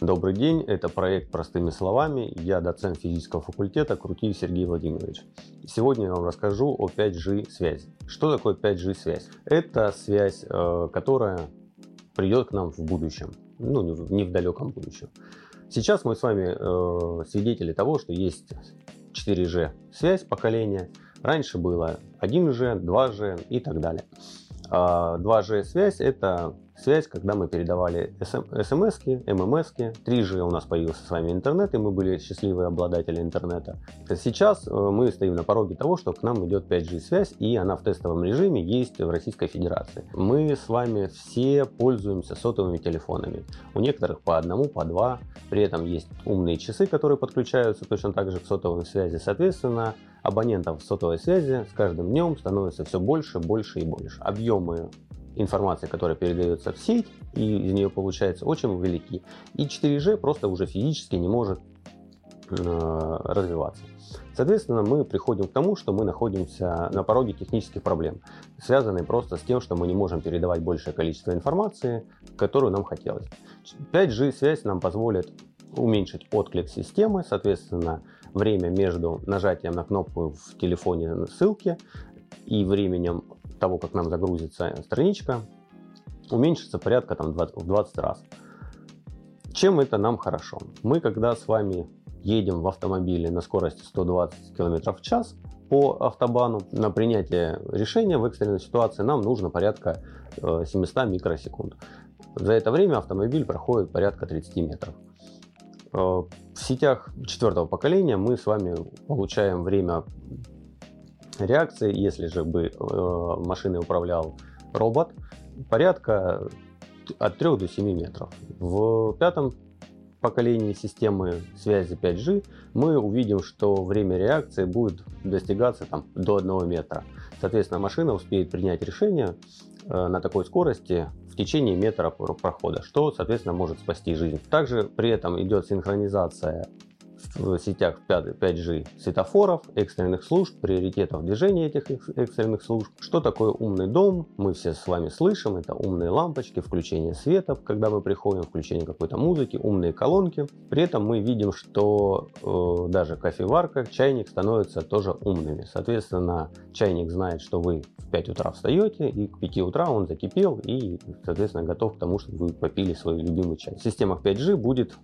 Добрый день, это проект «Простыми словами». Я доцент физического факультета Крутиев Сергей Владимирович. Сегодня я вам расскажу о 5G связи. Что такое 5G связь? Это связь, э, которая придет к нам в будущем, ну не в далеком будущем. Сейчас мы с вами э, свидетели того, что есть 4G связь поколения. Раньше было 1G, 2G и так далее. 2G а связь это связь, когда мы передавали смс, ммс, 3G у нас появился с вами интернет, и мы были счастливые обладатели интернета. Сейчас э, мы стоим на пороге того, что к нам идет 5G связь, и она в тестовом режиме есть в Российской Федерации. Мы с вами все пользуемся сотовыми телефонами. У некоторых по одному, по два. При этом есть умные часы, которые подключаются точно так же к сотовой связи. Соответственно, абонентов сотовой связи с каждым днем становится все больше, больше и больше. Объемы информации, которая передается в сеть, и из нее получается очень велики. И 4G просто уже физически не может э, развиваться. Соответственно, мы приходим к тому, что мы находимся на пороге технических проблем, связанные просто с тем, что мы не можем передавать большее количество информации, которую нам хотелось. 5G связь нам позволит уменьшить отклик системы, соответственно, время между нажатием на кнопку в телефоне ссылки и временем того, как нам загрузится страничка, уменьшится порядка там, 20, в 20 раз. Чем это нам хорошо? Мы, когда с вами едем в автомобиле на скорости 120 км в час по автобану, на принятие решения в экстренной ситуации нам нужно порядка 700 э, микросекунд. За это время автомобиль проходит порядка 30 метров. Э, в сетях четвертого поколения мы с вами получаем время реакции, если же бы э, машиной управлял робот, порядка от 3 до 7 метров. В пятом поколении системы связи 5G мы увидим, что время реакции будет достигаться там, до 1 метра. Соответственно, машина успеет принять решение э, на такой скорости в течение метра прохода, что, соответственно, может спасти жизнь. Также при этом идет синхронизация в сетях 5G светофоров, экстренных служб, приоритетов движения этих экстренных служб. Что такое умный дом? Мы все с вами слышим. Это умные лампочки, включение света, когда мы приходим, включение какой-то музыки, умные колонки. При этом мы видим, что э, даже кофеварка, чайник становятся тоже умными. Соответственно, чайник знает, что вы в 5 утра встаете, и к 5 утра он закипел и, соответственно, готов к тому, чтобы вы попили свой любимый чай. В системах 5G будет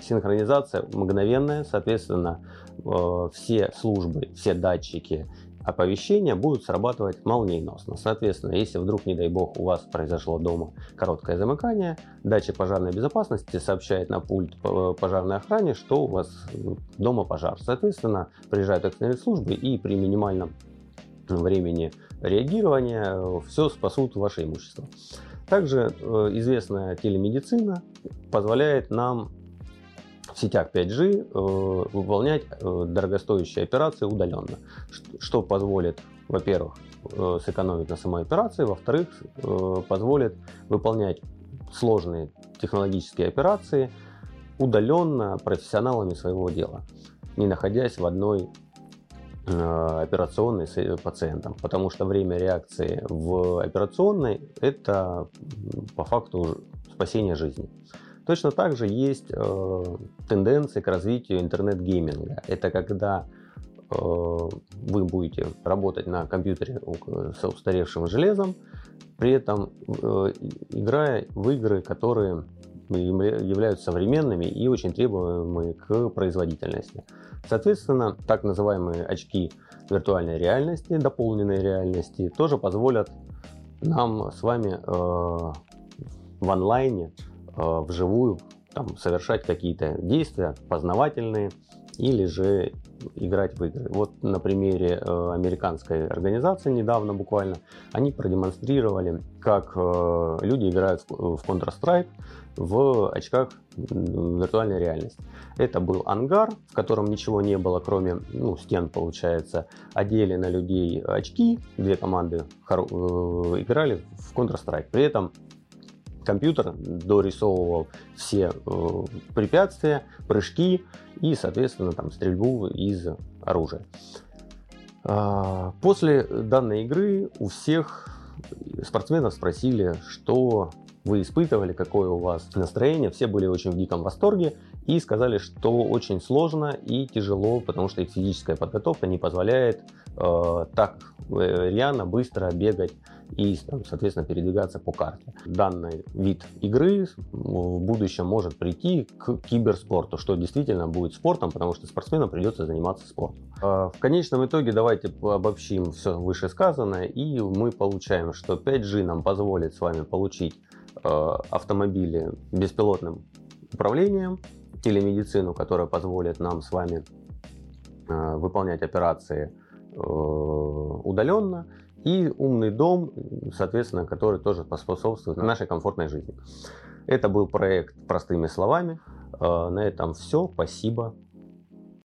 Синхронизация мгновенная, соответственно, э, все службы, все датчики оповещения будут срабатывать молниеносно. Соответственно, если вдруг, не дай бог, у вас произошло дома короткое замыкание, датчик пожарной безопасности сообщает на пульт пожарной охране, что у вас дома пожар. Соответственно, приезжают экстренные службы и при минимальном времени реагирования все спасут ваше имущество. Также э, известная телемедицина позволяет нам в сетях 5G э, выполнять э, дорогостоящие операции удаленно, что позволит, во-первых, э, сэкономить на самой операции, во-вторых, позволит выполнять сложные технологические операции удаленно профессионалами своего дела, не находясь в одной операционной с пациентом, потому что время реакции в операционной это по факту спасение жизни. Точно так же есть э, тенденции к развитию интернет-гейминга. Это когда э, вы будете работать на компьютере с устаревшим железом, при этом э, играя в игры, которые являются современными и очень требуемые к производительности. Соответственно, так называемые очки виртуальной реальности, дополненной реальности, тоже позволят нам с вами э, в онлайне вживую там, совершать какие-то действия познавательные или же играть в игры. Вот на примере э, американской организации недавно буквально они продемонстрировали, как э, люди играют в, Counter-Strike в очках виртуальной реальности. Это был ангар, в котором ничего не было, кроме ну, стен, получается. Одели на людей очки, две команды э, играли в Counter-Strike. При этом компьютер дорисовывал все э, препятствия, прыжки и, соответственно, там, стрельбу из оружия. А, после данной игры у всех спортсменов спросили, что вы испытывали, какое у вас настроение. Все были очень в диком восторге и сказали, что очень сложно и тяжело, потому что их физическая подготовка не позволяет э, так э, рьяно, быстро бегать и, там, соответственно, передвигаться по карте. Данный вид игры в будущем может прийти к киберспорту, что действительно будет спортом, потому что спортсменам придется заниматься спортом. Э, в конечном итоге давайте обобщим все вышесказанное, и мы получаем, что 5G нам позволит с вами получить Э, автомобили беспилотным управлением, телемедицину, которая позволит нам с вами э, выполнять операции удаленно, и умный дом, соответственно, который тоже поспособствует нашей комфортной жизни. Это был проект простыми словами. На этом все. Спасибо.